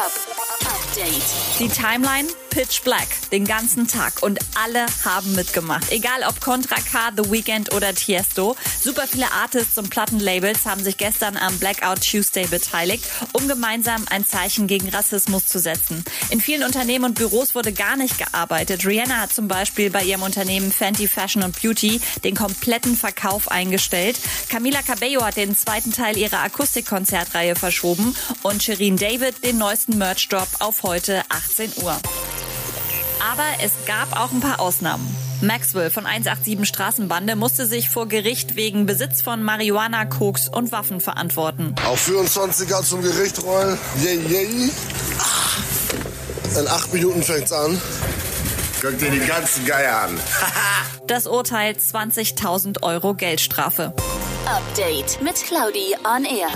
Hub. Update. Die Timeline Pitch Black den ganzen Tag und alle haben mitgemacht. Egal ob Contra K, The Weeknd oder Tiesto. Super viele Artists und Plattenlabels haben sich gestern am Blackout Tuesday beteiligt, um gemeinsam ein Zeichen gegen Rassismus zu setzen. In vielen Unternehmen und Büros wurde gar nicht gearbeitet. Rihanna hat zum Beispiel bei ihrem Unternehmen Fenty Fashion und Beauty den kompletten Verkauf eingestellt. Camila Cabello hat den zweiten Teil ihrer Akustikkonzertreihe verschoben und Shirin David den neuesten Merch-Drop auf heute 18 Uhr. Aber es gab auch ein paar Ausnahmen. Maxwell von 187 Straßenbande musste sich vor Gericht wegen Besitz von Marihuana, Koks und Waffen verantworten. Auf 24er zum Gericht rollen. Yay, yay. In acht Minuten fängt's an. Guck dir die ganzen Geier an. Das Urteil 20.000 Euro Geldstrafe. Update mit Claudi on Air.